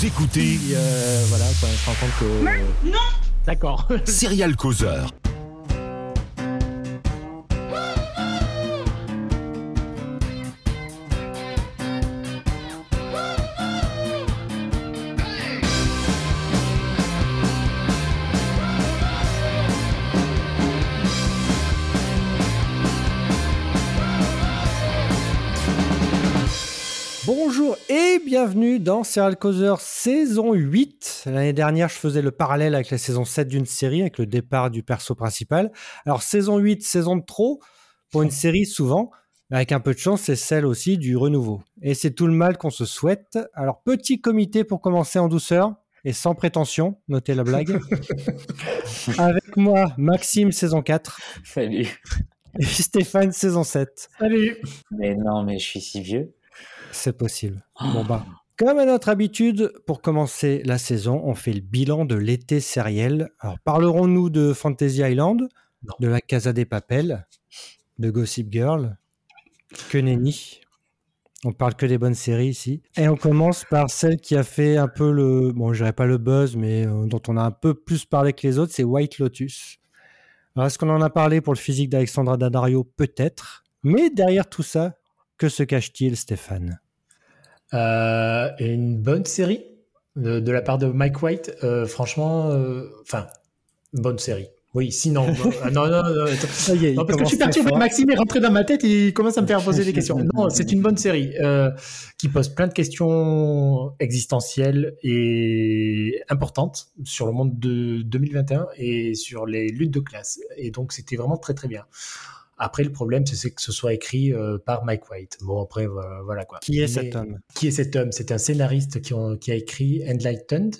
Vous écoutez Euh, voilà, quoi, on se rend compte que. Non D'accord. Serial Causeur. Bienvenue dans Serial Causeur saison 8. L'année dernière, je faisais le parallèle avec la saison 7 d'une série, avec le départ du perso principal. Alors, saison 8, saison de trop, pour une série souvent, mais avec un peu de chance, c'est celle aussi du renouveau. Et c'est tout le mal qu'on se souhaite. Alors, petit comité pour commencer en douceur et sans prétention, notez la blague. avec moi, Maxime, saison 4, Salut. et Stéphane, saison 7. Salut Mais non, mais je suis si vieux. C'est possible. Bon bah. Comme à notre habitude, pour commencer la saison, on fait le bilan de l'été sériel. Alors, parlerons-nous de Fantasy Island, Non. de la Casa des Papels, de Gossip Girl, que nenni. On parle que des bonnes séries ici. Et on commence par celle qui a fait un peu le, bon, je dirais pas le buzz, mais euh, dont on a un peu plus parlé que les autres, c'est White Lotus. Alors, est-ce qu'on en a parlé pour le physique d'Alexandra Daddario? Peut-être. Mais derrière tout ça, que se cache-t-il, Stéphane? Euh, Une bonne série de, de la part de Mike White. Euh, franchement, euh, enfin, bonne série. Oui, sinon. euh, non, non, non. Ça y est, Non, parce que je suis perturbé. Maxime est rentré dans ma tête et il commence à me faire poser des questions. Non, c'est une bonne série euh, qui pose plein de questions existentielles et importantes sur le monde de 2021 et sur les luttes de classe. Et donc, c'était vraiment très, très bien. Après, le problème, c'est que ce soit écrit euh, par Mike White. Bon, après, voilà, voilà quoi. Qui est Mais- cet homme? qui est cet homme? C'est un scénariste qui, ont- qui a écrit Enlightened,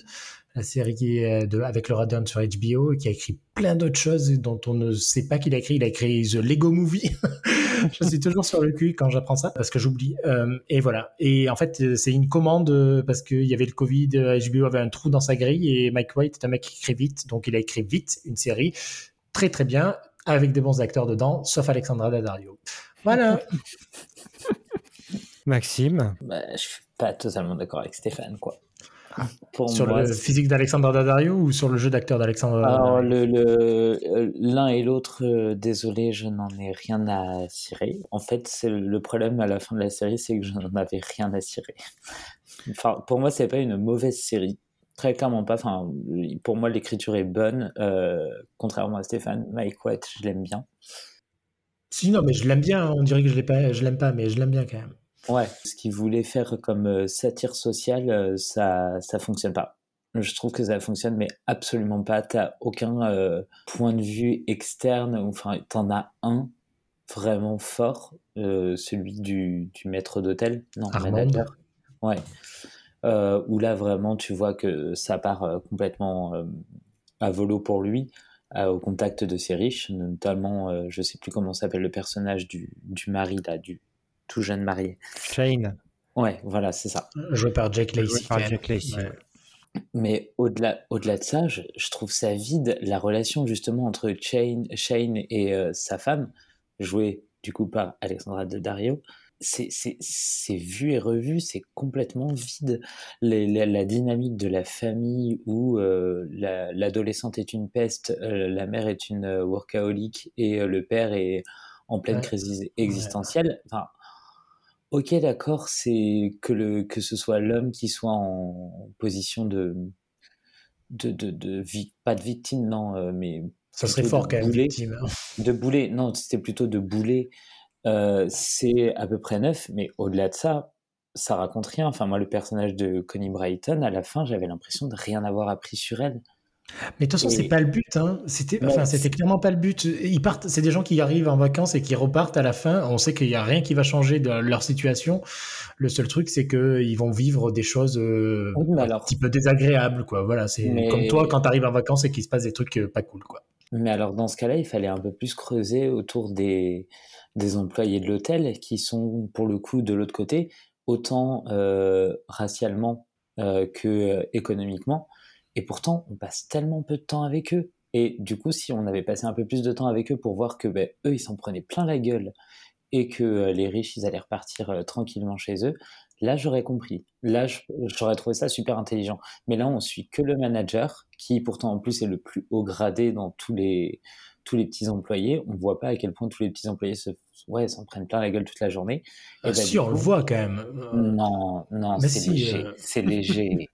la série de, avec Laura Dern sur HBO, et qui a écrit plein d'autres choses dont on ne sait pas qu'il a écrit. Il a écrit The Lego Movie. je suis toujours sur le cul quand j'apprends ça parce que j'oublie. Euh, et voilà. Et en fait, euh, c'est une commande euh, parce qu'il y avait le Covid, euh, HBO avait un trou dans sa grille et Mike White est un mec qui écrit vite, donc il a écrit vite une série très très bien avec des bons acteurs dedans, sauf Alexandra Daddario. Voilà. Maxime Bah, je suis pas totalement d'accord avec Stéphane, quoi. Pour sur moi, le physique d'Alexandra Daddario ou sur le jeu d'acteur d'Alexandra alors Daddario? le, le- euh, l'un et l'autre, euh, désolé, je n'en ai rien à cirer. En fait, c'est le problème à la fin de la série, c'est que je n'en avais rien à cirer. Enfin, pour moi, c'est pas une mauvaise série. Très clairement pas. Enfin, pour moi, l'écriture est bonne. euh, contrairement à Stéphane, Mike White, je l'aime bien. Si, non, mais je l'aime bien. On dirait que je l'ai pas, je l'aime pas, mais je l'aime bien quand même. Ouais, ce qu'il voulait faire comme euh, satire sociale, euh, ça ça fonctionne pas. Je trouve que ça fonctionne, mais absolument pas. T'as aucun euh, point de vue externe. Enfin, t'en as un vraiment fort, euh, celui du, du maître d'hôtel, non, Armand. manager. Ouais. Euh, où là vraiment tu vois que ça part euh, complètement euh, à volo pour lui, euh, au contact de ses riches, notamment, euh, je sais plus comment s'appelle le personnage du, du mari là, du tout jeune marié. Shane, Ouais, voilà, c'est ça. Joué par Lacey. Jack Lacey. Ouais. Mais au-delà, au-delà de ça, je, je trouve ça vide la relation justement entre Shane, Shane et euh, sa femme, jouée du coup par Alexandra Daddario. C'est, c'est, vu et revu, c'est complètement vide. Les- la, la dynamique de la famille où euh, la- l'adolescente est une peste, euh, la mère est une euh, workaholic et le père est en pleine Ouais. crise existentielle. Enfin, Ok, d'accord, c'est que le que ce soit l'homme qui soit en position de de de, de vi- pas de victime, non, mais Ça serait fort quand même, victime. hein. de boulet. Non, c'était plutôt de boulet. Euh, c'est à peu près neuf, mais au-delà de ça, ça raconte rien. Enfin, moi, le personnage de Connie Brighton, à la fin, j'avais l'impression de rien avoir appris sur elle. Mais de toute façon, Et- c'est pas le but. Hein. C'était, enfin, c'était clairement pas le but. Ils partent. C'est des gens qui arrivent en vacances et qui repartent à la fin. On sait qu'il y a rien qui va changer de leur situation. Le seul truc, c'est que ils vont vivre des choses euh, Oui, un petit peu désagréables, quoi. Voilà, c'est Mais- comme toi quand t'arrives en vacances et qu'il se passe des trucs euh, pas cool, quoi. Mais alors, dans ce cas-là, il fallait un peu plus creuser autour des, des employés de l'hôtel qui sont, pour le coup, de l'autre côté, autant euh, racialement euh, que euh, économiquement. Et pourtant, on passe tellement peu de temps avec eux. Et du coup, si on avait passé un peu plus de temps avec eux pour voir que ben, eux, ils s'en prenaient plein la gueule et que les riches, ils allaient repartir tranquillement chez eux, là, j'aurais compris. Là, j'aurais trouvé ça super intelligent. Mais là, on suit que le manager, qui pourtant en plus est le plus haut gradé dans tous les, tous les petits employés. On ne voit pas à quel point tous les petits employés se, ouais, s'en prennent plein la gueule toute la journée. Et ah, bah, si, on le voit quand même. Non, non, c'est léger. C'est léger.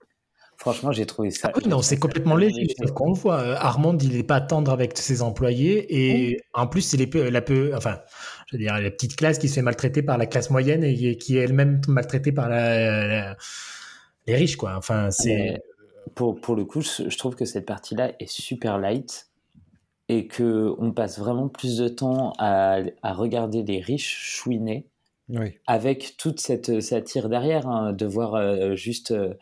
Franchement, j'ai trouvé ça. Ah non, c'est complètement léger. qu'on le voit. Euh, Armand, il n'est pas tendre avec ses employés. Et en plus, c'est la, peu, enfin, je veux dire, la petite classe qui se fait maltraiter par la classe moyenne et qui est elle-même maltraitée par les riches, quoi. Enfin, c'est. Pour, pour le coup, je trouve que cette partie-là est super light et que on passe vraiment plus de temps à, à regarder les riches chouiner oui. avec toute cette satire derrière, hein, de voir euh, juste. Euh,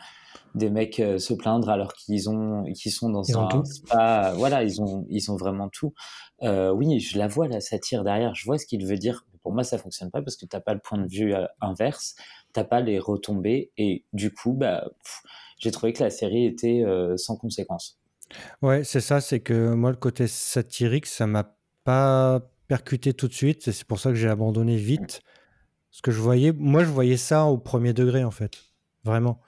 des mecs euh, se plaindre alors qu'ils ont qu'ils sont dans un tout. spa. Voilà ils ont ils ont vraiment tout. Euh, oui je la vois la satire derrière. Je vois ce qu'il veut dire. Pour moi ça fonctionne pas parce que t'as pas le point de vue euh, inverse. T'as pas les retombées. Et du coup bah j'ai trouvé que la série était sans conséquence. Ouais c'est ça. C'est que moi le côté satirique ça m'a pas percuté tout de suite. C'est pour ça que j'ai abandonné vite. Ce que je voyais moi je voyais ça au premier degré en fait. Vraiment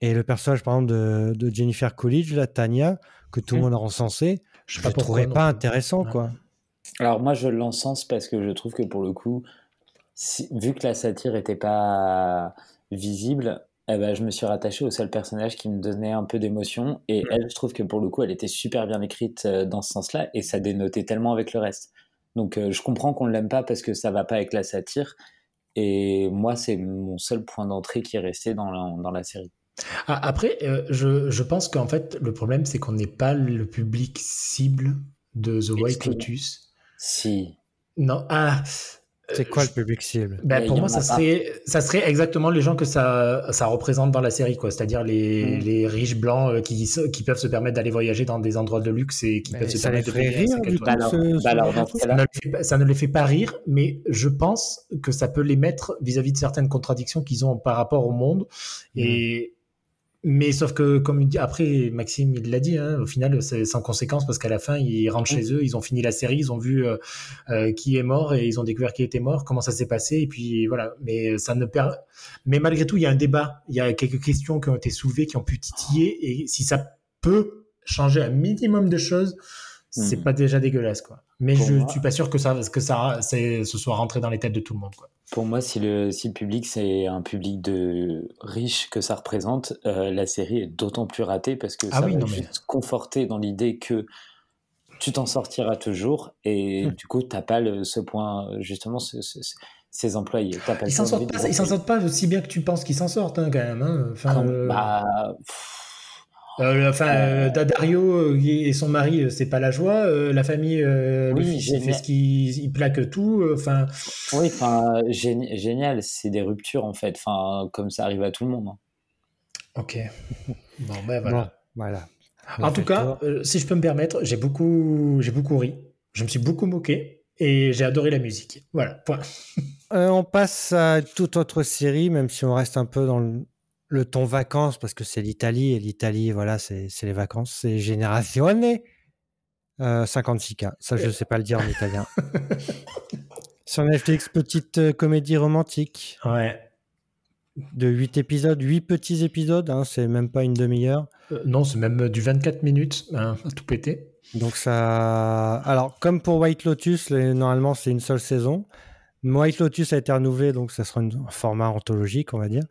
et le personnage, par exemple, de, Jennifer Coolidge, la Tania, que tout le mmh. monde a recensé, je ne trouvais pas intéressant, quoi. Alors moi, je l'encense parce que je trouve que pour le coup, vu que la satire n'était pas visible, eh ben, je me suis rattaché au seul personnage qui me donnait un peu d'émotion. Et mmh. elle, je trouve que pour le coup, elle était super bien écrite euh, dans ce sens-là, et ça dénotait tellement avec le reste. Donc euh, je comprends qu'on ne l'aime pas parce que ça va pas avec la satire. Et moi, c'est mon seul point d'entrée qui est resté dans dans la série. Ah, après, euh, je, je, pense qu'en fait, le problème, c'est qu'on n'est pas le public cible de The White Lotus. Si. Non, ah. C'est quoi le public cible? Ben, Pour moi, ça serait, ça serait exactement les gens que ça, ça représente dans la série, quoi. C'est-à-dire les, mm. les riches blancs euh, qui, qui peuvent se permettre d'aller voyager dans des endroits de luxe et qui peuvent se permettre de rire. ça, ne les fait pas rire, mais je pense que ça peut les mettre vis-à-vis de certaines contradictions qu'ils ont par rapport au monde. Mm. Et mais sauf que, comme il dit, après, Maxime, il l'a dit, hein, au final, c'est sans conséquence parce qu'à la fin, ils rentrent chez eux, ils ont fini la série, ils ont vu euh, euh, qui est mort et ils ont découvert qui était mort, comment ça s'est passé, et puis voilà. Mais ça ne perd. Mais malgré tout, il y a un débat, il y a quelques questions qui ont été soulevées, qui ont pu titiller, et si ça peut changer un minimum de choses, c'est hmm. pas déjà dégueulasse, quoi. Mais je ne suis pas sûr que ça, que ça, ce soit rentré dans les têtes de tout le monde, quoi. Pour moi, si le, si le public c'est un public de riche que ça représente, euh, la série est d'autant plus ratée parce que ah ça va juste conforter dans l'idée que tu t'en sortiras toujours et hmm. du coup, tu n'as pas le, ce point, justement, ces employés. ils s'en sortent, pas, s'en sortent pas aussi bien que tu penses qu'ils s'en sortent, hein, quand même. Hein. Enfin, euh, bah, enfin, euh, Dario euh, et son mari, c'est pas la joie. la famille, le fils, il fait ce qu'il plaque tout. Enfin. oui, enfin, génial. C'est des ruptures en fait. Enfin, comme ça arrive à tout le monde. Hein. Ok. Bon, ben voilà. voilà. En tout cas, si je peux me permettre, j'ai beaucoup, j'ai beaucoup ri. Je me suis beaucoup moqué et j'ai adoré la musique. Voilà. Point. on passe à toute autre série, même si on reste un peu dans le le ton vacances, parce que c'est l'Italie, et l'Italie, voilà, c'est les vacances, c'est Generazione euh, 56K. Ça, je ne sais pas le dire en italien. Sur Netflix, petite euh, comédie romantique. Ouais. De 8 épisodes, 8 petits épisodes, hein, c'est même pas une demi-heure. Euh, non, c'est même du 24 minutes, hein, tout pété. Donc ça. Alors, comme pour White Lotus, normalement, c'est une seule saison. White Lotus a été renouvelé, donc ça sera un format anthologique, on va dire.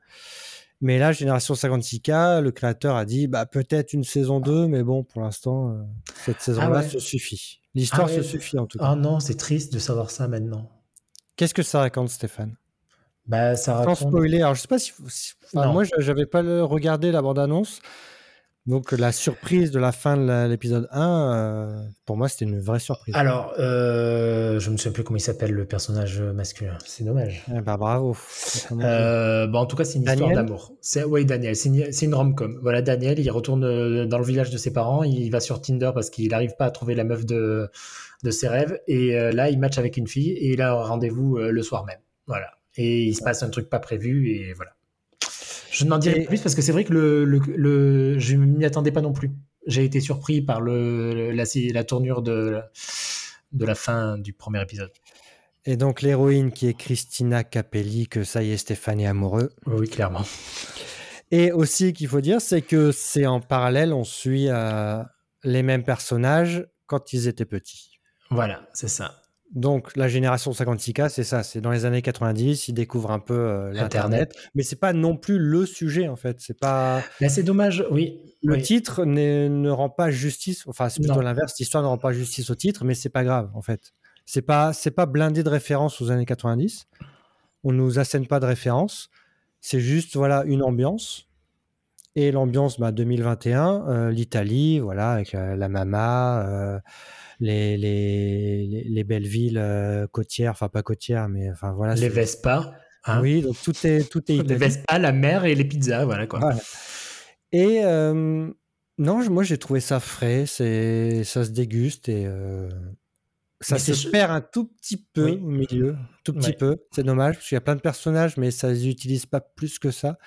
Mais là, Génération 56K, le créateur a dit bah, peut-être une saison 2, mais bon, pour l'instant, euh, cette saison-là ah se suffit. L'histoire ah se suffit en tout cas. Ah non, c'est triste de savoir ça maintenant. Qu'est-ce que ça raconte, Stéphane? Bah, ça raconte... Sans spoiler, alors je sais pas si. moi, j'avais pas regardé la bande-annonce. Donc la surprise de la fin de l'épisode 1, euh, pour moi, c'était une vraie surprise. Alors, euh, je ne sais plus comment il s'appelle le personnage masculin. C'est dommage. Eh ben, bravo. Euh, bon, en tout cas, c'est une histoire d'amour. C'est oui, Daniel. C'est une, une rom-com. Voilà, Daniel, il retourne dans le village de ses parents. Il va sur Tinder parce qu'il n'arrive pas à trouver la meuf de de ses rêves. Et là, il match avec une fille et il a rendez-vous le soir même. Voilà. Et il se passe un truc pas prévu et voilà. Je n'en dirai plus parce que c'est vrai que le, le, je m'y attendais pas non plus. J'ai été surpris par le, la, la tournure de, de la fin du premier épisode. Et donc l'héroïne qui est Christina Capelli, que ça y est, Stéphane est amoureux. Oui, clairement. Et aussi qu'il faut dire, c'est que c'est en parallèle, on suit euh, les mêmes personnages quand ils étaient petits. Voilà, c'est ça. Donc la génération 56K, c'est ça, c'est dans les années 90, ils découvrent un peu euh, l'internet, mais c'est pas non plus le sujet en fait, c'est pas. Là, c'est dommage, oui. Le oui. titre ne rend pas justice, enfin c'est plutôt l'inverse, l'histoire ne rend pas justice au titre, mais c'est pas grave en fait. C'est pas c'est pas blindé de références aux années 90. On nous assène pas de références. C'est juste voilà une ambiance et l'ambiance bah, 2021, euh, l'Italie, voilà avec la, la Mama, euh, les, les, les, les, belles villes euh, côtières, enfin pas côtières, mais enfin voilà. Les Vespa. Hein oui, donc tout est tout est. Les Vespa, la mer et les pizzas, voilà quoi. Voilà. Et euh, non, moi j'ai trouvé ça frais, c'est ça se déguste et euh, ça se perd un tout petit peu oui. au milieu, tout petit ouais. peu. C'est dommage parce qu'il y a plein de personnages, mais ça les utilise pas plus que ça.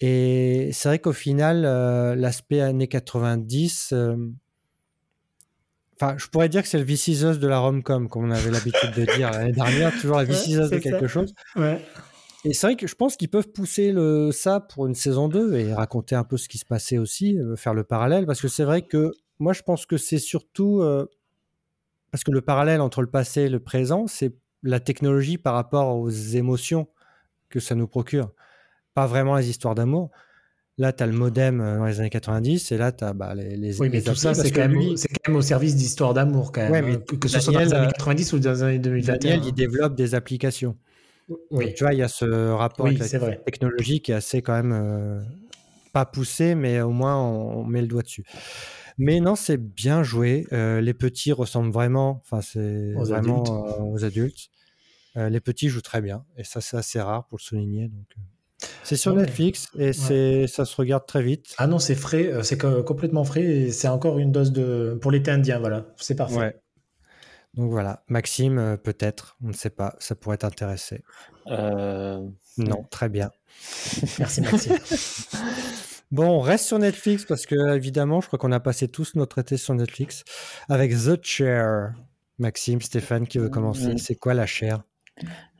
Et c'est vrai qu'au final, euh, l'aspect années 90, euh, enfin, je pourrais dire que c'est le viciseuse de la rom-com, comme on avait l'habitude de dire l'année dernière, toujours la viciseuse ouais, de quelque ça. chose. Ouais. Et c'est vrai que je pense qu'ils peuvent pousser le, ça pour une saison 2 et raconter un peu ce qui se passait aussi, euh, faire le parallèle, parce que c'est vrai que moi je pense que c'est surtout euh, parce que le parallèle entre le passé et le présent, c'est la technologie par rapport aux émotions que ça nous procure, pas vraiment les histoires d'amour. Là, tu as le modem euh, dans les années 90 et là, tu as bah, les, les. Oui, mais les tout ça, c'est quand, lui... quand, même au service d'histoires d'amour, quand même. Ouais, mais que, que ce soit dans les années 90 ou dans les années 2021. Daniel, il développe des applications. Oui. Donc, tu vois, il y a ce rapport oui, avec la vrai. technologie qui est assez quand même euh, pas poussé, mais au moins on, on, met le doigt dessus. Mais non, c'est bien joué. Euh, les petits ressemblent vraiment, enfin c'est vraiment adultes. Euh, aux adultes. Euh, les petits jouent très bien et ça c'est assez rare pour le souligner. Donc euh. C'est sur ouais. Netflix et ouais. c'est ça se regarde très vite. Ah non, c'est frais, euh, c'est complètement frais et c'est encore une dose de pour l'été indien. Voilà, c'est parfait. Ouais. Donc voilà, Maxime, euh, peut-être, on ne sait pas, ça pourrait t'intéresser. Euh... Non, très bien. Merci Maxime. bon, on reste sur Netflix parce que évidemment, je crois qu'on a passé tous notre été sur Netflix avec The Chair. Maxime, Stéphane qui veut commencer. Mmh. C'est quoi la chair?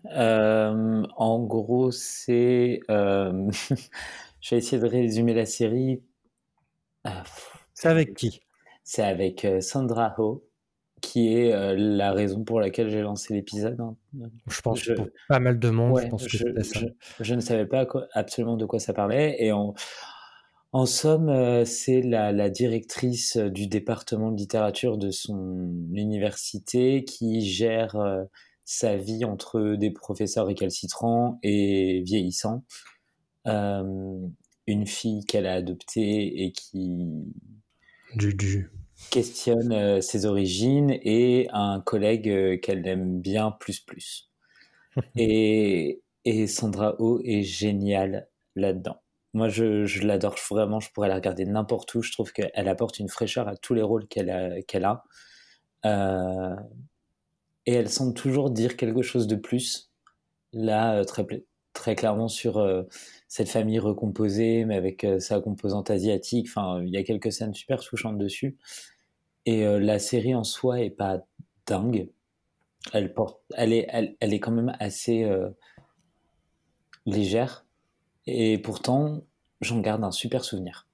Euh, En gros, c'est. Euh... je vais essayer de résumer la série. Ah, c'est avec qui? C'est avec euh, Sandra Ho qui est euh, la raison pour laquelle j'ai lancé l'épisode. Hein. Je pense je, pour pas mal de monde, ouais, je pense que je, c'était ça. Je, je, ne savais pas quoi, absolument de quoi ça parlait. Et en, en somme, euh, c'est la, la, directrice du département de littérature de son université qui gère euh, sa vie entre des professeurs récalcitrants et vieillissants. Euh, une fille qu'elle a adoptée et qui... Du, du questionne euh, ses origines et un collègue euh, qu'elle aime bien plus plus. et, et Sandra Oh est géniale là-dedans. Moi, je, je l'adore vraiment. Je pourrais la regarder n'importe où. Je trouve qu'elle apporte une fraîcheur à tous les rôles qu'elle a. Qu'elle a. Et elle semble toujours dire quelque chose de plus. Là, euh, très, très clairement sur euh, cette famille recomposée, mais avec euh, sa composante asiatique. Enfin, il y a quelques scènes super touchantes dessus. Et la série en soi est pas dingue. Elle porte, elle est, elle, elle est quand même assez légère. Et pourtant, j'en garde un super souvenir.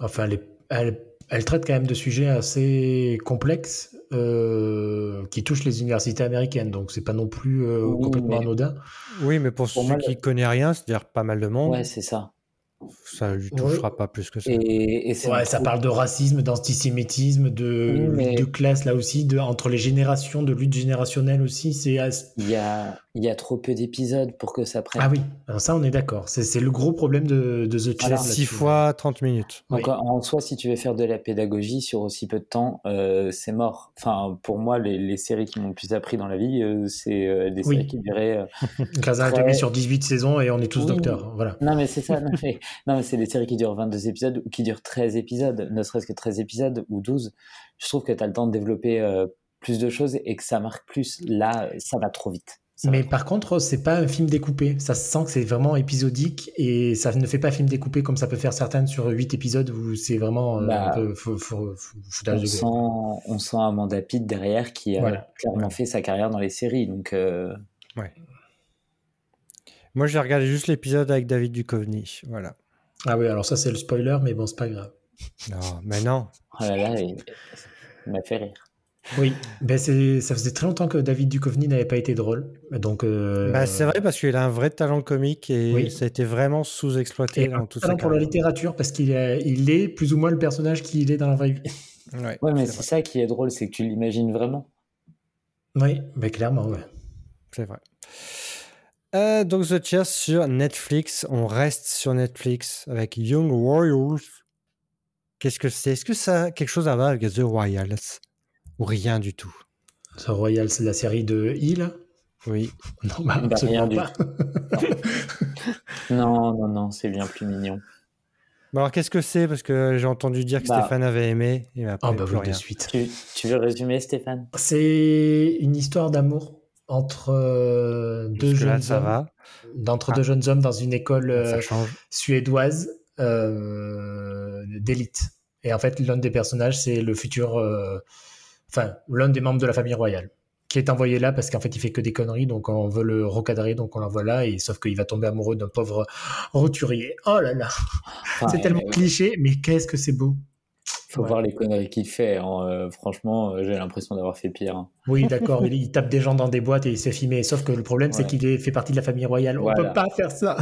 Enfin, elle, est, elle, elle, traite quand même de sujets assez complexes euh, qui touchent les universités américaines. Donc, c'est pas non plus euh, oui, complètement mais... anodin. Oui, mais pour, pour ceux moi, qui connaissent rien, c'est-à-dire pas mal de monde. Ouais, c'est ça ça ne lui touchera ouais. pas plus que ça. Et, et ouais, ça parle de racisme, d'antisémitisme, de oui, mais... lutte de classe là aussi, de, entre les générations, de lutte générationnelle aussi. C'est il y a il y a trop peu d'épisodes pour que ça prenne. Ah oui, Alors ça on est d'accord. C'est le gros problème de, de The Chair. 6 fois 30 minutes. Donc oui. en soi, si tu veux faire de la pédagogie sur aussi peu de temps, euh, c'est mort. Enfin, pour moi, les, les séries qui m'ont le plus appris dans la vie, euh, c'est euh, des séries qui duraient. 15 ans très... sur 18 saisons et on est tous oui. docteurs. Voilà. Non mais c'est ça. non mais, non, mais c'est des séries qui durent 22 épisodes ou qui durent 13 épisodes, ne serait-ce que 13 épisodes ou 12. Je trouve que tu as le temps de développer euh, plus de choses et que ça marque plus. Là, ça va trop vite. mais par contre, c'est pas un film découpé. Ça se sent que c'est vraiment épisodique et ça ne fait pas film découpé comme ça peut faire certaines sur 8 épisodes où c'est vraiment euh, Bah, un peu fou- fou- fou- foutage On de sent, on sent Amanda Pitt derrière qui a Voilà. clairement fait sa carrière dans les séries. Donc, euh, Moi, j'ai regardé juste l'épisode avec David Duchovny. Voilà. Ah oui, alors ça c'est le spoiler, mais bon, c'est pas grave. Non, mais non. oh là là, il, il m'a fait rire. Oui, ben c'est, ça faisait très longtemps que David Duchovny n'avait pas été drôle. Donc, euh, Bah, c'est vrai parce qu'il a un vrai talent comique et Oui. ça a été vraiment sous-exploité dans un toute sa talent pour la littérature parce qu'il est, il est plus ou moins le personnage qu'il est dans la vraie vie. Ouais, Ouais, mais c'est ça qui est drôle, c'est que tu l'imagines vraiment. Oui, ben clairement, ouais. C'est vrai. Euh, donc The Cheers sur Netflix. On reste sur Netflix avec Young Warriors. Qu'est-ce que c'est? Est-ce que ça a quelque chose à voir avec The Royals? Ou rien du tout? The Royal, c'est la série de Hill? Oui. Non, bah, Bah, rien du pas. Non, non, non, c'est bien plus mignon. Alors qu'est-ce que c'est? Parce que j'ai entendu dire que Bah. Stéphane avait aimé. Et après, Ah bah plus oui, de suite. Tu, tu veux résumer, Stéphane? C'est une histoire d'amour entre euh, deux jeunes ça hommes, va. d'entre Ah. deux jeunes hommes dans une école euh, suédoise euh, d'élite. Et en fait, l'un des personnages, c'est le futur, enfin, l'un des membres de la famille royale, qui est envoyé là parce qu'en fait, il fait que des conneries, donc on veut le recadrer, donc on l'envoie là, et sauf qu'il va tomber amoureux d'un pauvre roturier. Oh là là, Enfin, c'est tellement cliché, mais qu'est-ce que c'est beau. Faut Ouais. voir les conneries qu'il fait. hein, euh, franchement, euh, j'ai l'impression d'avoir fait pire. hein. Oui, d'accord, il, il tape des gens dans des boîtes et il se fait filmer. Sauf que le problème, c'est qu'il fait partie de la famille royale. On Voilà. peut pas faire ça.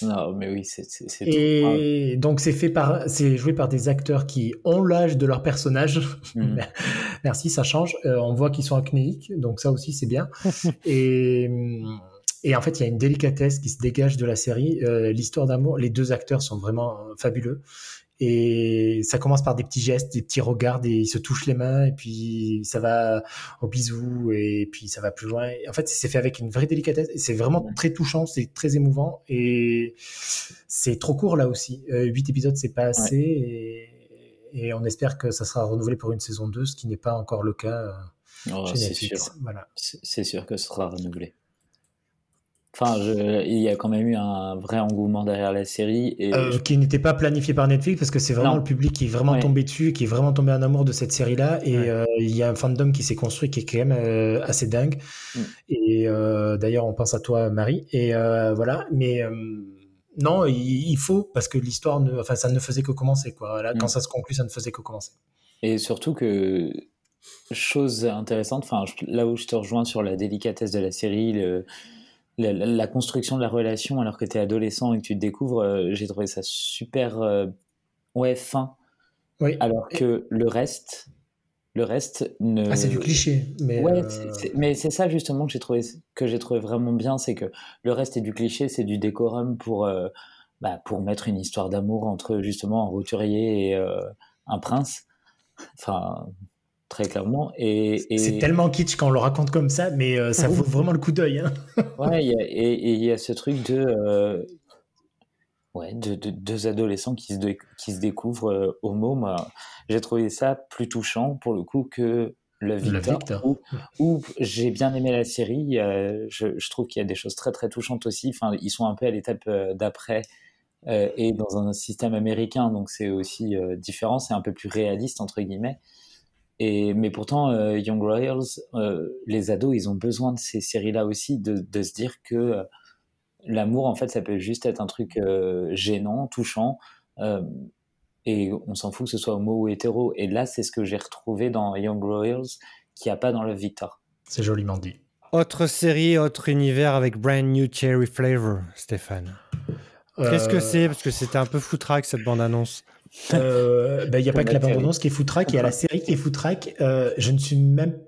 Non, mais oui, c'est. Et donc c'est fait par, c'est joué par des acteurs qui ont l'âge de leur personnage. Mm. Merci, ça change. Euh, on voit qu'ils sont acnéiques, donc ça aussi c'est bien. et, et en fait, il y a une délicatesse qui se dégage de la série. Euh, L'histoire d'amour, les deux acteurs sont vraiment fabuleux. Et ça commence par des petits gestes, des petits regards, et ils se touchent les mains, et puis ça va au bisou, et puis ça va plus loin. Et en fait, c'est fait avec une vraie délicatesse, et c'est vraiment très touchant, c'est très émouvant, et c'est trop court là aussi. Euh, Huit épisodes, c'est pas assez, et, et on espère que ça sera renouvelé pour une saison 2, ce qui n'est pas encore le cas euh, Oh, chez c'est Netflix. sûr. Voilà. Sûr que ce sera renouvelé. Enfin, je- il y a quand même eu un vrai engouement derrière la série. Et Euh, je- qui n'était pas planifié par Netflix parce que c'est vraiment Non. le public qui est vraiment Ouais. tombé dessus, qui est vraiment tombé en amour de cette série-là. Et Ouais. euh, il y a un fandom qui s'est construit qui est quand même euh, assez dingue. Mm. Et d'ailleurs, on pense à toi, Marie. Et voilà. Mais non, il, il faut parce que l'histoire, ne, enfin, ça ne faisait que commencer. Quoi. Là, Mm. Quand ça se conclut, ça ne faisait que commencer. Et surtout que, chose intéressante, enfin, là où je te rejoins sur la délicatesse de la série, le- la, construction de la relation alors que tu es adolescent et que tu te découvres, euh, j'ai trouvé ça super euh, ouais, fin. Oui. Alors que le reste, le reste ne. Ah, c'est du cliché. Mais Ouais, euh, mais c'est ça justement que j'ai trouvé, que j'ai trouvé vraiment bien, c'est que le reste est du cliché, c'est du décorum pour, euh, bah, pour mettre une histoire d'amour entre justement un roturier et euh, un prince. Enfin, très clairement. Et, et- c'est tellement kitsch quand on le raconte comme ça, mais euh, ça vaut vraiment le coup d'œil. hein. ouais, y a- et il y a ce truc de, euh, ouais, de, de- deux adolescents qui se, qui se découvrent euh, homo. J'ai trouvé ça plus touchant pour le coup que le Victor, Victor. où, où j'ai bien aimé la série. je, je trouve qu'il y a des choses très très touchantes aussi. Enfin, ils sont un peu à l'étape euh, d'après et dans un système américain, donc c'est aussi différent. C'est un peu plus réaliste entre guillemets. Et, mais pourtant, euh, Young Royals, euh, les ados, ils ont besoin de ces séries-là aussi, de, de se dire que euh, l'amour, en fait, ça peut juste être un truc euh, gênant, touchant, euh, et on s'en fout que ce soit homo ou hétéro. Et là, c'est ce que j'ai retrouvé dans Young Royals, qu'il n'y a pas dans Love Victor. C'est joliment dit. Autre série, autre univers avec Brand New Cherry Flavor, Stéphane. Qu'est-ce que c'est? Parce que c'était un peu foutraque cette bande-annonce. Euh, ben, Il n'y a pas que la bande-annonce qui est foutraque, il y a la série qui est foutraque. Euh, je ne suis même.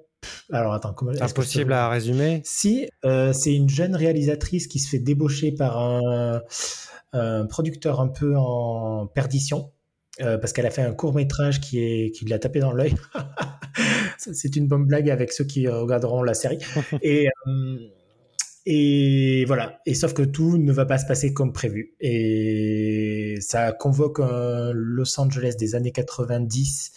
Alors attends, comment. Impossible à résumer. Si, euh, c'est une jeune réalisatrice qui se fait débaucher par un, un producteur un peu en perdition. euh, parce qu'elle a fait un court métrage qui, est, qui l'a tapé dans l'œil. C'est une bonne blague avec ceux qui regarderont la série. Et, euh, et voilà. Et sauf que tout ne va pas se passer comme prévu. Et ça convoque un Los Angeles des années 90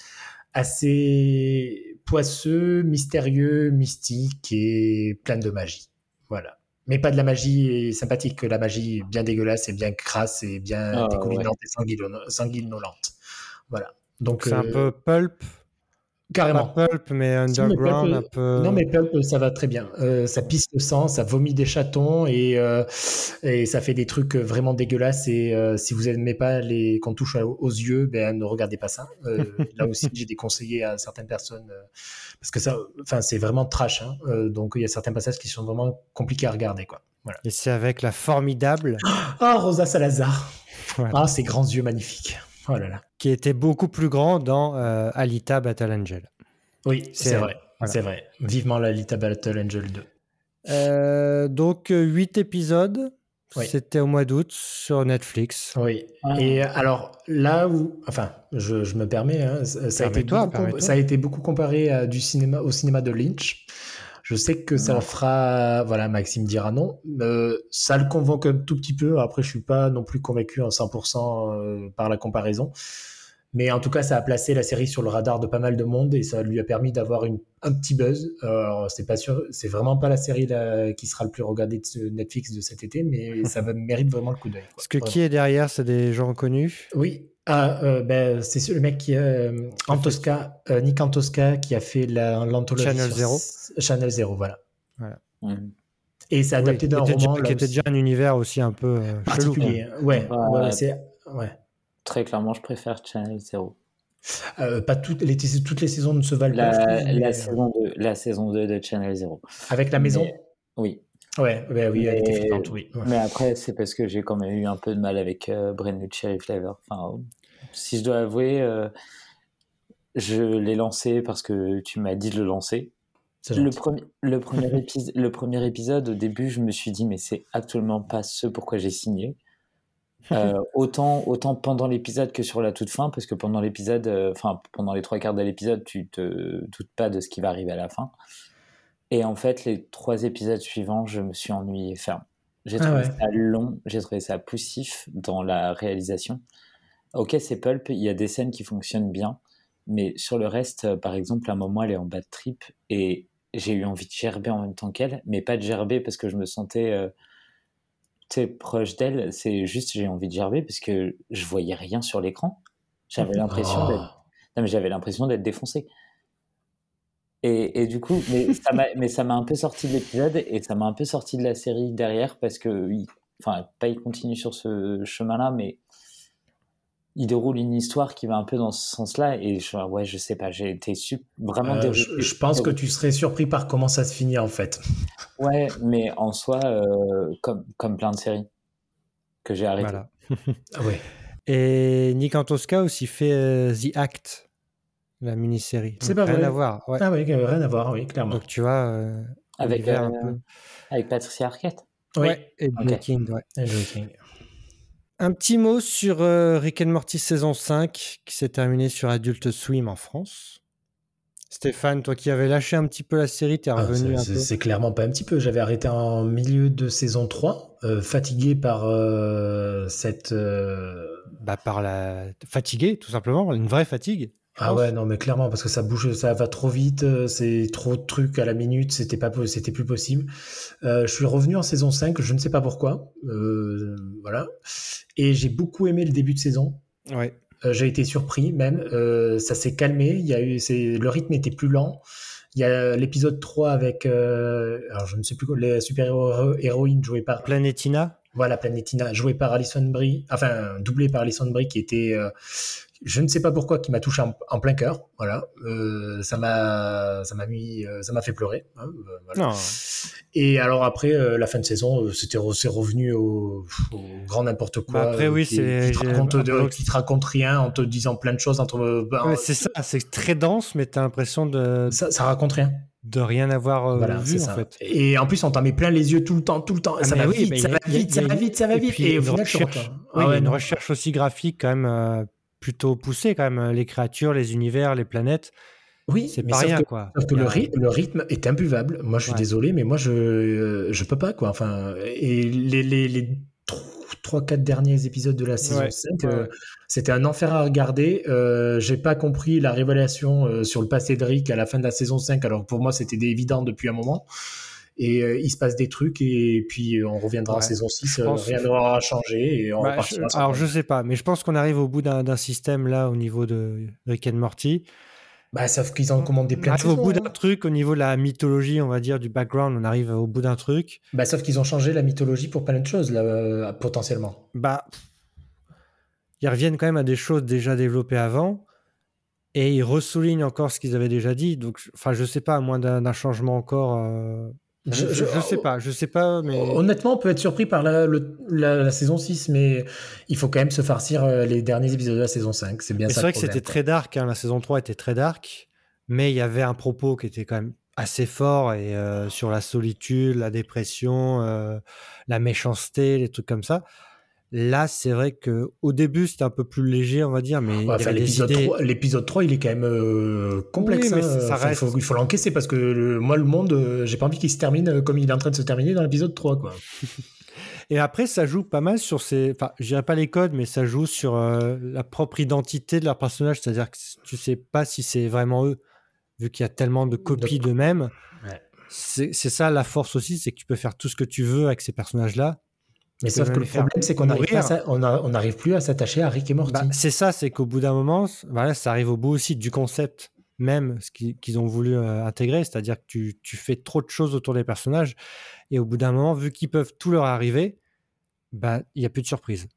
assez poisseux, mystérieux, mystique et plein de magie. Voilà. Mais pas de la magie sympathique, que la magie bien dégueulasse et bien crasse et bien ah, dégoulinante et sanguinolente. Voilà. Donc c'est un euh, peu pulp Carrément. Pas pulp, mais underground, mais un peu. Non, mais pulp, ça va très bien. Euh, ça pisse le sang, ça vomit des chatons et, euh, et ça fait des trucs vraiment dégueulasses. Et euh, si vous n'aimez pas les qu'on touche aux yeux, ben ne regardez pas ça. là aussi, j'ai déconseillé à certaines personnes parce que ça, enfin, c'est vraiment trash. Hein. donc il y a certains passages qui sont vraiment compliqués à regarder, quoi. Voilà. Et c'est avec la formidable. Ah, Rosa Salazar. Ah, ses grands yeux magnifiques. Oh là là. Qui était beaucoup plus grand dans euh, Alita Battle Angel. Oui, c'est vrai. C'est vrai. Vivement l'Alita Battle Angel 2. Euh, donc, 8 épisodes. C'était au mois d'août sur Netflix. Oui. Ah. Et alors, là où. Enfin, je, me permets, hein, ça, a été beaucoup, ça a été beaucoup comparé à du cinéma, au cinéma de Lynch. Je sais que ça fera, voilà, Maxime dira non. Euh, ça le convainc un tout petit peu. Après, je suis pas non plus convaincu en 100% euh, par la comparaison. Mais en tout cas, ça a placé la série sur le radar de pas mal de monde et ça lui a permis d'avoir un petit buzz. Alors, c'est pas sûr, c'est vraiment pas la série qui sera le plus regardée de Netflix de cet été, mais ça mérite vraiment le coup d'œil. Parce que qui est derrière C'est des gens connus Oui, ah, euh, ben, c'est le mec qui euh, Antosca, euh, Nick Antosca qui a fait l'anthologie Channel Zero. Channel Zero, voilà. voilà. Et c'est adapté d'un roman. qui était déjà un univers aussi un peu particulier. Chelou, ouais, ouais, ouais, Très clairement, je préfère Channel Zero. pas toutes les, toutes les saisons ne se valent la, pas. la, saison 2, la saison 2 de Channel Zero. Avec la maison Oui. Ouais, oui, elle était flippante, oui. Mais après, c'est parce que j'ai quand même eu un peu de mal avec euh, Cherry Flavor. Enfin, si je dois avouer, euh, je l'ai lancé parce que tu m'as dit de le lancer. Le premier, le, premier le premier épisode, au début, je me suis dit, mais c'est absolument pas ce pourquoi j'ai signé. Euh, autant, autant pendant l'épisode que sur la toute fin, parce que pendant l'épisode, euh, enfin, pendant les trois quarts de l'épisode, tu te doutes pas de ce qui va arriver à la fin. Et en fait, les trois épisodes suivants, je me suis ennuyé ferme. J'ai ah trouvé ça long, j'ai trouvé ça poussif dans la réalisation. Ok, c'est pulp, il y a des scènes qui fonctionnent bien, mais sur le reste, euh, par exemple, à un moment, elle est en bas de trip et j'ai eu envie de gerber en même temps qu'elle, mais pas de gerber parce que je me sentais euh, proche d'elle, c'est juste j'ai envie de gerber parce que je voyais rien sur l'écran. J'avais l'impression d'être, oh. j'avais l'impression d'être défoncé. Et, du coup, mais ça m'a un peu sorti de l'épisode et ça m'a un peu sorti de la série derrière parce que, enfin, pas il continue sur ce chemin-là, mais il déroule une histoire qui va un peu dans ce sens-là. Et je, ouais, je sais pas, j'ai été vraiment euh, je, pense que tu serais surpris par comment ça se finit en fait. Ouais, mais en soi, euh, comme, comme plein de séries que j'ai arrêtées. Voilà. Ah ouais. Et Nick Antosca aussi fait euh, The Act la mini-série. C'est pas rien vrai. à voir. Ah oui, rien à voir, oui, clairement. Donc tu vois. Euh, avec, euh, avec Patricia Arquette. Oui. et okay. King, ouais. Un petit mot sur euh, Rick and Morty saison 5 qui s'est terminé sur Adult Swim en France. Stéphane, toi qui avais lâché un petit peu la série, t'es ah, revenu un peu C'est clairement pas un petit peu. J'avais arrêté en milieu de saison 3, fatigué par cette. Bah, par la. Fatigué, tout simplement, une vraie fatigue. Ah ouais, non, mais clairement, parce que ça bouge, ça va trop vite, euh, c'est trop de trucs à la minute, c'était pas, c'était plus possible. Euh, je suis revenu en saison 5, je ne sais pas pourquoi, euh, voilà. Et j'ai beaucoup aimé le début de saison. Ouais. j'ai été surpris même, ça s'est calmé, il y a eu, c'est, le rythme était plus lent. Il y a l'épisode 3 avec, alors je ne sais plus quoi, les super-héroïnes jouées par... Planetina voilà, Planetina, jouée par Alison Brie, enfin doublée par Alison Brie, qui était je ne sais pas pourquoi, qui m'a touché en, plein cœur. Voilà, euh, ça m'a, ça m'a mis, euh, ça m'a fait pleurer. Hein, euh, voilà. Et alors après, la fin de saison, c'était c'est revenu au, grand n'importe quoi. Bah après, oui, c'est qui, te raconte, qui te raconte rien en te disant plein de choses entre. Ben, c'est ça, c'est très dense, mais tu as l'impression de. Ça, ça raconte rien de rien avoir vu en fait. Et en plus on t'en met plein les yeux tout le temps, tout le temps. ça, va vite, ça, va vite, ça va vite, ça va vite, Et, une, recherche, ah une recherche aussi graphique quand même plutôt poussé quand même, hein, les créatures, les univers, les planètes. Oui, c'est pas rien, quoi. Sauf que le, le, rythme est imbuvable. Moi, je suis désolé, mais moi, je, je peux pas, quoi. Enfin, et les, les, les 3-4 derniers épisodes de la saison Ouais, 5. ouais, euh, ouais. C'était un enfer à regarder. Euh, J'ai pas compris la révélation euh, sur le passé de Rick à la fin de la saison 5. Alors pour moi, c'était évident depuis un moment. Et euh, il se passe des trucs et puis euh, on reviendra en Ouais. saison 6. Je euh, pense- rien n'aura changé et on Bah, je- alors je sais pas, mais je pense qu'on arrive au bout d'un système là au niveau de Rick and Morty. Bah, sauf qu'ils ont commandé On plein de arrive au saisons, bout hein. d'un truc au niveau de la mythologie, on va dire, du background, on arrive au bout d'un truc. Bah, sauf qu'ils ont changé la mythologie pour plein de choses, là, euh, potentiellement. Bah, ils reviennent quand même à des choses déjà développées avant et ils ressoulignent encore ce qu'ils avaient déjà dit. Donc, enfin, je sais pas, à moins d'un d'un changement encore. euh, Je, je- je sais pas, je sais pas, mais Honnêtement, on peut être surpris par la, le- la- la saison 6, mais il faut quand même se farcir euh, les derniers épisodes de la saison 5. C'est bien Mais ça. c'est vrai le que c'était très dark. hein, La saison 3 était très dark, mais il y avait un propos qui était quand même assez fort et euh, sur la solitude, la dépression, euh, la méchanceté, les trucs comme ça. Là, c'est vrai que au début, c'était un peu plus léger, on va dire, mais Ouais, enfin, l'épisode idées. 3, l'épisode 3, il est quand même euh, complexe. Oui, mais hein. ça Enfin, reste- il faut, il faut l'encaisser parce que le- moi, le monde, euh, j'ai pas envie qu'il se termine euh, comme il est en train de se terminer dans l'épisode 3. Quoi. Et après, ça joue pas mal sur ces. Enfin, je dirais pas les codes, mais ça joue sur euh, la propre identité de leur personnage. C'est-à-dire que tu sais pas si c'est vraiment eux, vu qu'il y a tellement de copies d'eux-mêmes. Ouais. C'est c'est ça la force aussi, c'est que tu peux faire tout ce que tu veux avec ces personnages-là. Mais sauf que le problème, c'est qu'on n'arrive on a- on n'arrive plus à s'attacher à Rick et Morty. Bah, c'est ça, c'est qu'au bout d'un moment, voilà, ça arrive au bout aussi du concept même, ce qu'ils ont voulu euh, intégrer, c'est-à-dire que tu, tu fais trop de choses autour des personnages, et au bout d'un moment, vu qu'ils peuvent tout leur arriver, bah, il n'y a plus de surprise.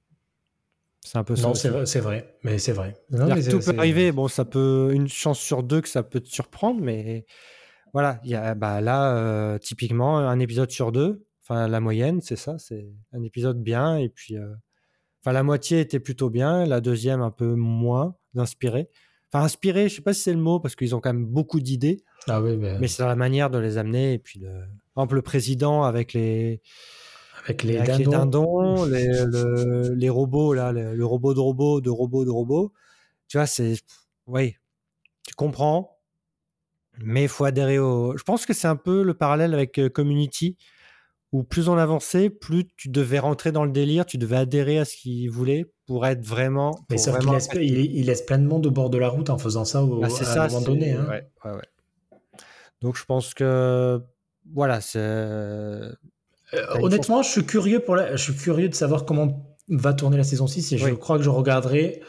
C'est un peu ça. non, c'est vrai. Mais c'est vrai. Non, mais tout peut arriver. Bon, ça peut une chance sur deux que ça peut te surprendre, mais voilà, il y a bah là euh, typiquement un épisode sur deux. Enfin, la moyenne, c'est ça, c'est un épisode bien et puis euh, enfin la moitié était plutôt bien, la deuxième un peu moins inspirée. Enfin inspiré, je sais pas si c'est le mot parce qu'ils ont quand même beaucoup d'idées, Ah oui, mais, mais c'est dans la manière de les amener et puis de... par exemple le président avec les avec les avec les dindons. dindons, les, le- les robots, là, le, le robot de robot, de robot de robot. Tu vois, c'est. Oui, tu comprends, mais il faut adhérer au. Je pense que c'est un peu le parallèle avec euh, Community, où plus on avançait, plus tu devais rentrer dans le délire, tu devais adhérer à ce qu'ils voulaient pour être vraiment. Mais sauf qu'il laisse, il, il laisse plein de monde au bord de la route en faisant ça au, c'est à ça, un moment donné. hein. ouais, ouais, ouais. Donc je pense que. Voilà, c'est. Euh, honnêtement, je suis curieux pour la- je suis curieux de savoir comment va tourner la saison 6 et je crois que je regarderai.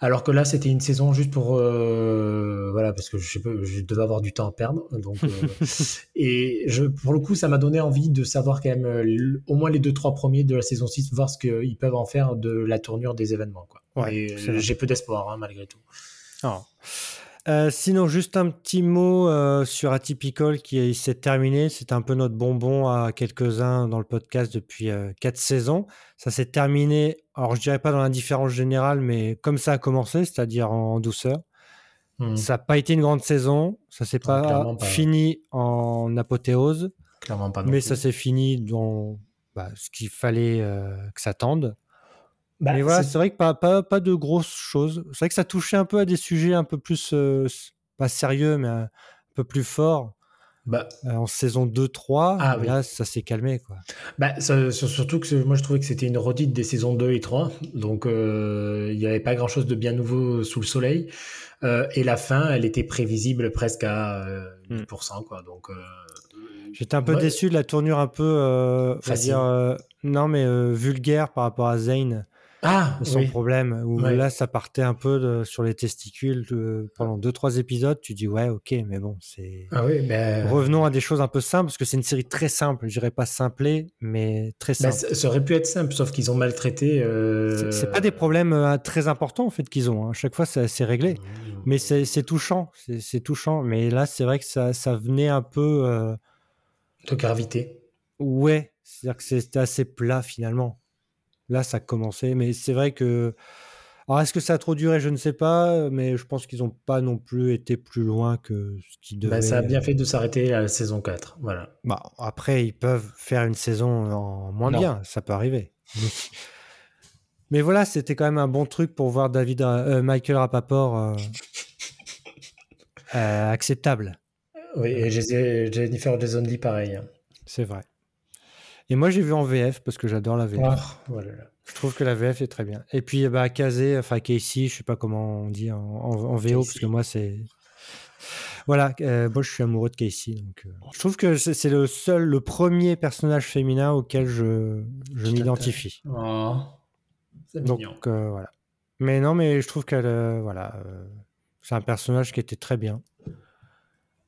Alors que là, c'était une saison juste pour euh, voilà parce que je sais pas, je devais avoir du temps à perdre. Donc euh, et je pour le coup, ça m'a donné envie de savoir quand même euh, au moins les deux trois premiers de la saison 6, voir ce qu'ils peuvent en faire de la tournure des événements. Quoi. Ouais, j'ai peu d'espoir hein, malgré tout. Non. Euh, sinon, juste un petit mot euh, sur Atypical qui s'est terminé. C'est un peu notre bonbon à quelques-uns dans le podcast depuis euh, quatre saisons. Ça s'est terminé, alors je dirais pas dans l'indifférence générale, mais comme ça a commencé, c'est-à-dire en douceur. Hmm, Ça n'a pas été une grande saison. Ça s'est pas, fini en apothéose, Clairement pas. non mais plus. ça s'est fini dans bah, ce qu'il fallait euh, que ça tende. Bah, Mais voilà, c'est- vrai que pas, pas, pas de grosses choses. C'est vrai que ça touchait un peu à des sujets un peu plus, euh, pas sérieux, mais un peu plus forts bah, euh, en saison 2-3. Ah oui. Là, ça s'est calmé. Quoi. Bah, ça- surtout que moi je trouvais que c'était une redite des saisons 2 et 3, donc euh, il n'y avait pas grand chose de bien nouveau sous le soleil. Euh, et la fin, elle était prévisible presque à euh, Hmm. 10%, quoi. Donc, euh, J'étais un peu ouais, déçu de la tournure un peu, euh, dire, euh, non, mais euh, vulgaire par rapport à Zane, Ah, son oui. problème. Où Ouais. là, ça partait un peu de- sur les testicules de- pendant 2-3 épisodes. Tu dis, ouais, ok, mais bon, c'est. Ah oui, ben, Revenons à des choses un peu simples, parce que c'est une série très simple. Je dirais pas simplée, mais très ben, simple. ça ça aurait pu être simple, sauf qu'ils ont maltraité. euh, C'est- pas des problèmes euh, très importants en fait qu'ils ont. hein. À chaque fois, c'est réglé. Mais c'est touchant, c'est c'est touchant. Mais là, c'est vrai que ça, ça venait un peu. euh, de gravité. Ouais, c'est-à-dire que c'était assez plat finalement. Là, ça commençait. Mais c'est vrai que. Alors, est-ce que ça a trop duré? Je ne sais pas. Mais je pense qu'ils n'ont pas non plus été plus loin que ce qu'ils devaient. Ben, ça a bien fait de s'arrêter à la saison 4. Voilà. Bah, après, ils peuvent faire une saison en moins Non. bien, ça peut arriver. Mais, voilà, c'était quand même un bon truc pour voir David, euh, Michael Rapaport euh, euh, acceptable, Oui, et Jennifer Jason Lee, pareil. hein. c'est vrai. Et moi, j'ai vu en VF parce que j'adore la VF. Ah, voilà. Je trouve que la VF est très bien. Et puis, bah, Kazé, enfin Casey, je sais pas comment on dit en, VO, parce que moi, c'est. Voilà, euh, moi je suis amoureux de Casey. Donc, euh, je trouve que c'est le seul, le premier personnage féminin auquel je, je m'identifie. Oh, donc euh, voilà. Mais non, mais je trouve qu'elle, voilà, c'est un personnage qui était très bien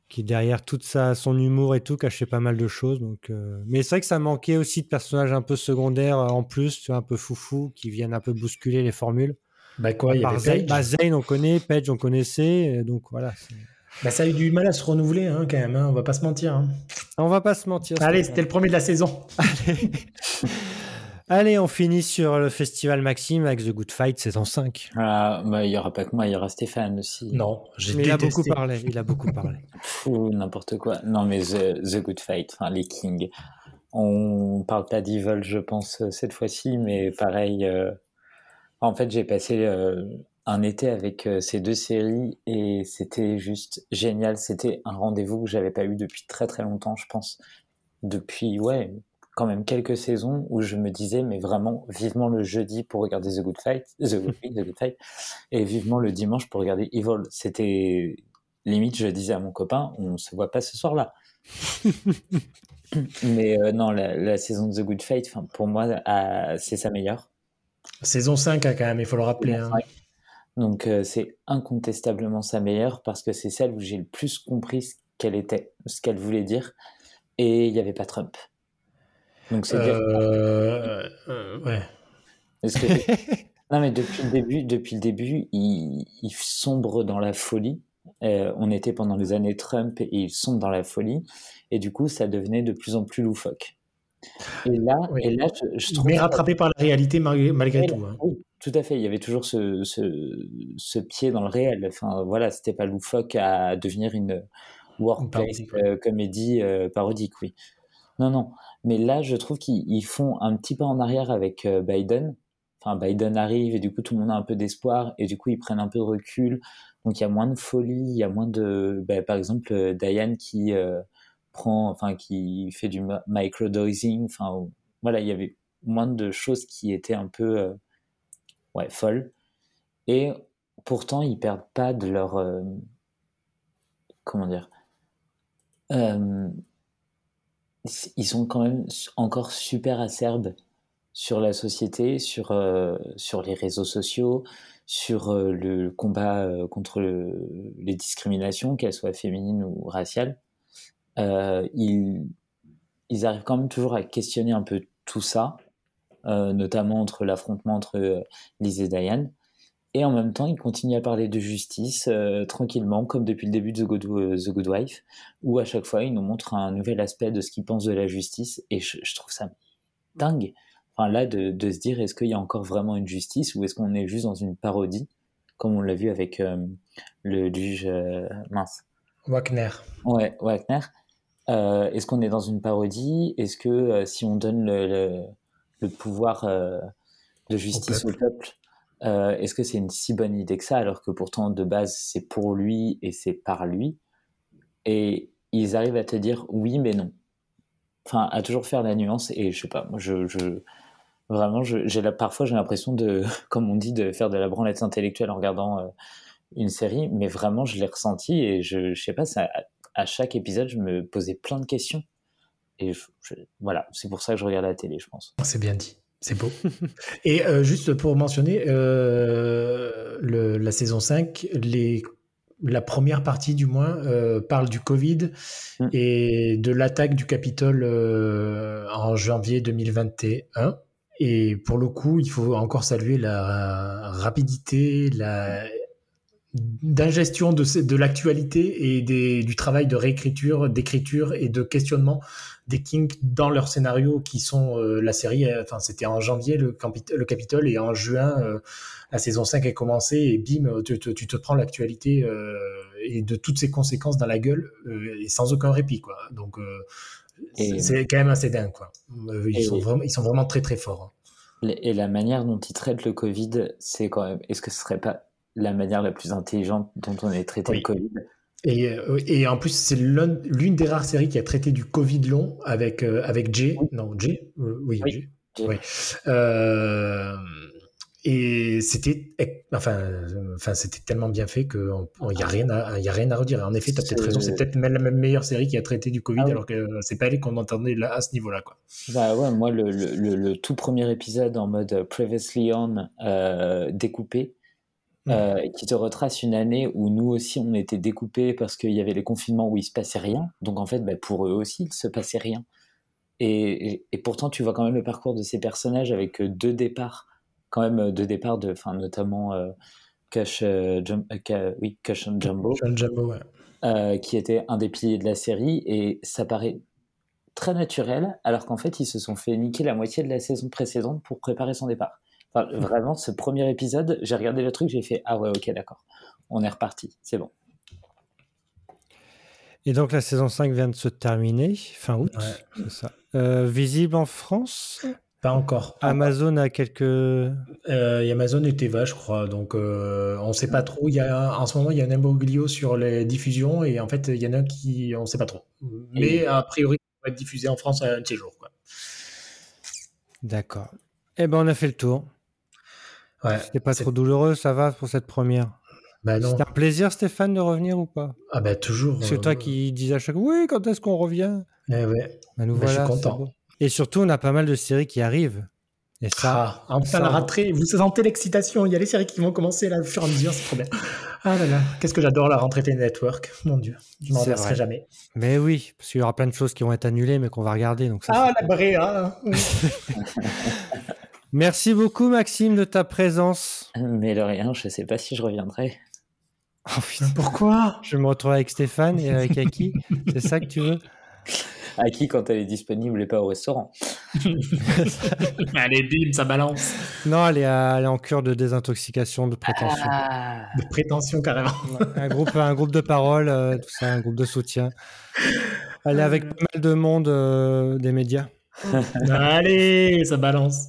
qui derrière tout ça, son humour et tout cachait pas mal de choses. Donc, euh, Mais c'est vrai que ça manquait aussi de personnages un peu secondaires en plus, tu vois, un peu foufou, qui viennent un peu bousculer les formules. Bah quoi, il y avait Zane, bah, Zane, on connaît, Page, on connaissait, donc voilà. Bah, ça a eu du mal à se renouveler hein, quand même, hein, on va pas se mentir. Hein. On va pas se mentir. Allez, c'était le premier de la saison. Allez. Allez, on finit sur le festival Maxime avec The Good Fight saison 5. Ah, bah, il y aura pas que moi, il y aura Stéphane aussi. Non, j'ai Il a beaucoup parlé, il a beaucoup parlé. n'importe quoi. Non, mais The, Good Fight, enfin, les Kings. On parle pas d'Evil, je pense, cette fois-ci, mais pareil. Euh, en fait, j'ai passé euh, un été avec euh, ces deux séries et c'était juste génial. C'était un rendez-vous que j'avais pas eu depuis très très longtemps, je pense. Depuis, ouais, quand même quelques saisons où je me disais, mais vraiment, vivement le jeudi pour regarder The Good Fight, The Good, Fight, et vivement le dimanche pour regarder Evil. C'était limite, je disais à mon copain, on se voit pas ce soir-là. mais euh, non, la, saison de The Good Fight, pour moi, c'est sa meilleure. Saison 5, hein, quand même, il faut le rappeler. Hein. Donc, euh, c'est incontestablement sa meilleure parce que c'est celle où j'ai le plus compris ce qu'elle était, ce qu'elle voulait dire, et il n'y avait pas Trump. Donc c'est euh, euh, ouais. non mais depuis le début, depuis le début, il, sombre dans la folie. Euh, on était pendant les années Trump et il sombre dans la folie et du coup ça devenait de plus en plus loufoque. Et là, et là je, trouve mais rattrapé par la réalité malgré, tout. Hein. Oui, tout à fait. Il y avait toujours ce, ce, pied dans le réel. Enfin voilà, c'était pas loufoque à devenir une workplace comédie parodique, oui. Non, non. Mais là, je trouve qu'ils font un petit pas en arrière avec euh, Biden. Enfin, Biden arrive et du coup, tout le monde a un peu d'espoir et du coup, ils prennent un peu de recul. Donc, il y a moins de folie, il y a moins de. Bah, par exemple, euh, Diane qui euh, prend, enfin, qui fait du microdosing. Enfin, voilà, il y avait moins de choses qui étaient un peu, ouais, folles. Et pourtant, ils perdent pas de leur. comment dire ils sont quand même encore super acerbes sur la société, sur, euh, sur les réseaux sociaux, sur euh, le combat euh, contre les discriminations, qu'elles soient féminines ou raciales. ils, ils, arrivent quand même toujours à questionner un peu tout ça, notamment entre l'affrontement entre Liz et Diane. Et en même temps, il continue à parler de justice euh, tranquillement, comme depuis le début de The Good, euh, The Good, Wife, où à chaque fois, il nous montre un nouvel aspect de ce qu'il pense de la justice. Et je, trouve ça dingue. Enfin, là, de, de se dire, est-ce qu'il y a encore vraiment une justice ou est-ce qu'on est juste dans une parodie, comme on l'a vu avec euh, le juge mince Wagner. Ouais, Wagner. est-ce qu'on est dans une parodie? Est-ce que si on donne le, le, pouvoir de justice au peuple, euh, est-ce que c'est une si bonne idée que ça, alors que pourtant de base c'est pour lui et c'est par lui? Et ils arrivent à te dire oui mais non. Enfin, à toujours faire la nuance et je sais pas, moi je, je vraiment, j'ai parfois j'ai l'impression de, comme on dit, de faire de la branlette intellectuelle en regardant euh, une série, mais vraiment je l'ai ressenti et je, je sais pas, ça, à chaque épisode je me posais plein de questions. Et voilà, c'est pour ça que je regarde la télé, je pense. C'est bien dit. C'est beau. Et euh, juste pour mentionner, euh, la saison 5, les, la première partie du moins, euh, parle du Covid mm. et de l'attaque du Capitole en janvier 2021. Et pour le coup, il faut encore saluer la rapidité, la d'ingestion de, de l'actualité et des, du travail de réécriture, d'écriture et de questionnement des Kings dans leurs scénarios qui sont euh, la série. Euh, enfin, c'était en janvier le, le Capitole et en juin euh, la saison 5 est commencée et bim, tu, tu te prends l'actualité et de toutes ses conséquences dans la gueule et sans aucun répit quoi. Donc c'est quand même assez dingue quoi. Ils, sont vraiment, ils sont vraiment très très forts. Hein. Et la manière dont ils traitent le Covid, c'est quand même. Est-ce que ce serait pas la manière la plus intelligente dont on a traité le Covid? Et, euh, et, en plus, c'est l'une des rares séries qui a traité du Covid long avec, euh, avec Jay. Non, Jay? Euh, Oui, Oui. Euh, et c'était, enfin, enfin, c'était tellement bien fait qu'il n'y a rien à, y a rien à redire. En effet, tu as peut-être raison. C'est peut-être même la même meilleure série qui a traité du Covid, ah alors que c'est pas elle qu'on entendait là, à ce niveau-là, quoi. Bah ouais, moi, le, le, le, tout premier épisode en mode Previously On euh, découpé, mmh. euh, qui te retrace une année où nous aussi on était découpés parce qu'il y avait les confinements où il se passait rien. Donc en fait, bah, pour eux aussi, il se passait rien. Et, et, pourtant, tu vois quand même le parcours de ces personnages avec deux départs quand même euh, de départ, de, enfin, notamment euh, Cash, euh, oui, Cash and Jumbo, Jumbo qui était un des piliers de la série, et ça paraît très naturel, alors qu'en fait, ils se sont fait niquer la moitié de la saison précédente pour préparer son départ. Enfin, vraiment, ce premier épisode, j'ai regardé le truc, j'ai fait Ah ouais, ok, d'accord, on est reparti, c'est bon. Et donc la saison 5 vient de se terminer, fin août, c'est ça. visible en France? Pas encore. Amazon a quelques. Euh, Amazon et Teva, je crois. Donc, euh, on ne sait pas trop. Il y a, en ce moment, il y a un imbroglio sur les diffusions et en fait, il y en a qui. On ne sait pas trop. Mais a priori, ça va être diffusé en France un de ces jours. D'accord. Eh ben, on a fait le tour. Ouais. C'était pas trop douloureux, ça va pour cette première? Bah C'était un plaisir, Stéphane, de revenir ou pas? Ah, bah toujours. C'est toi euh, qui disais à chaque fois Oui, quand est-ce qu'on revient? Eh ouais. Bah, nous voilà, je suis content. Et surtout, on a pas mal de séries qui arrivent. Et ça, ah, enfin la rentrée, vous sentez l'excitation. Il y a les séries qui vont commencer là, au fur et à mesure, c'est trop bien. Ah là là, qu'est-ce que j'adore la rentrée Télé Network, mon Dieu, je m'en lasserai jamais. Mais oui, parce qu'il y aura plein de choses qui vont être annulées, mais qu'on va regarder. Donc ça, ah la bréa Merci beaucoup Maxime de ta présence. Mais de rien, je ne sais pas si je reviendrai. Oh, Pourquoi? Je me retrouve avec Stéphane et avec Aki. C'est ça que tu veux? À qui quand elle est disponible et pas au restaurant. Allez, bim, ça balance. Non, elle est, en cure de désintoxication, de prétention. Ah. de prétention, carrément. un, groupe, un groupe de parole, euh, tout ça, un groupe de soutien. Elle est avec pas mal de monde euh, des médias. Allez, ça balance.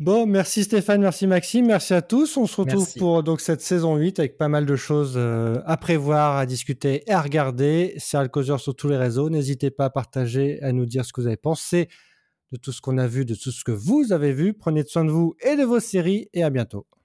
Bon, merci Stéphane, merci Maxime, merci à tous. On se retrouve pour donc cette saison 8 avec pas mal de choses euh, à prévoir, à discuter et à regarder. C'est Causeur sur tous les réseaux. N'hésitez pas à partager, à nous dire ce que vous avez pensé de tout ce qu'on a vu, de tout ce que vous avez vu. Prenez soin de vous et de vos séries et à bientôt.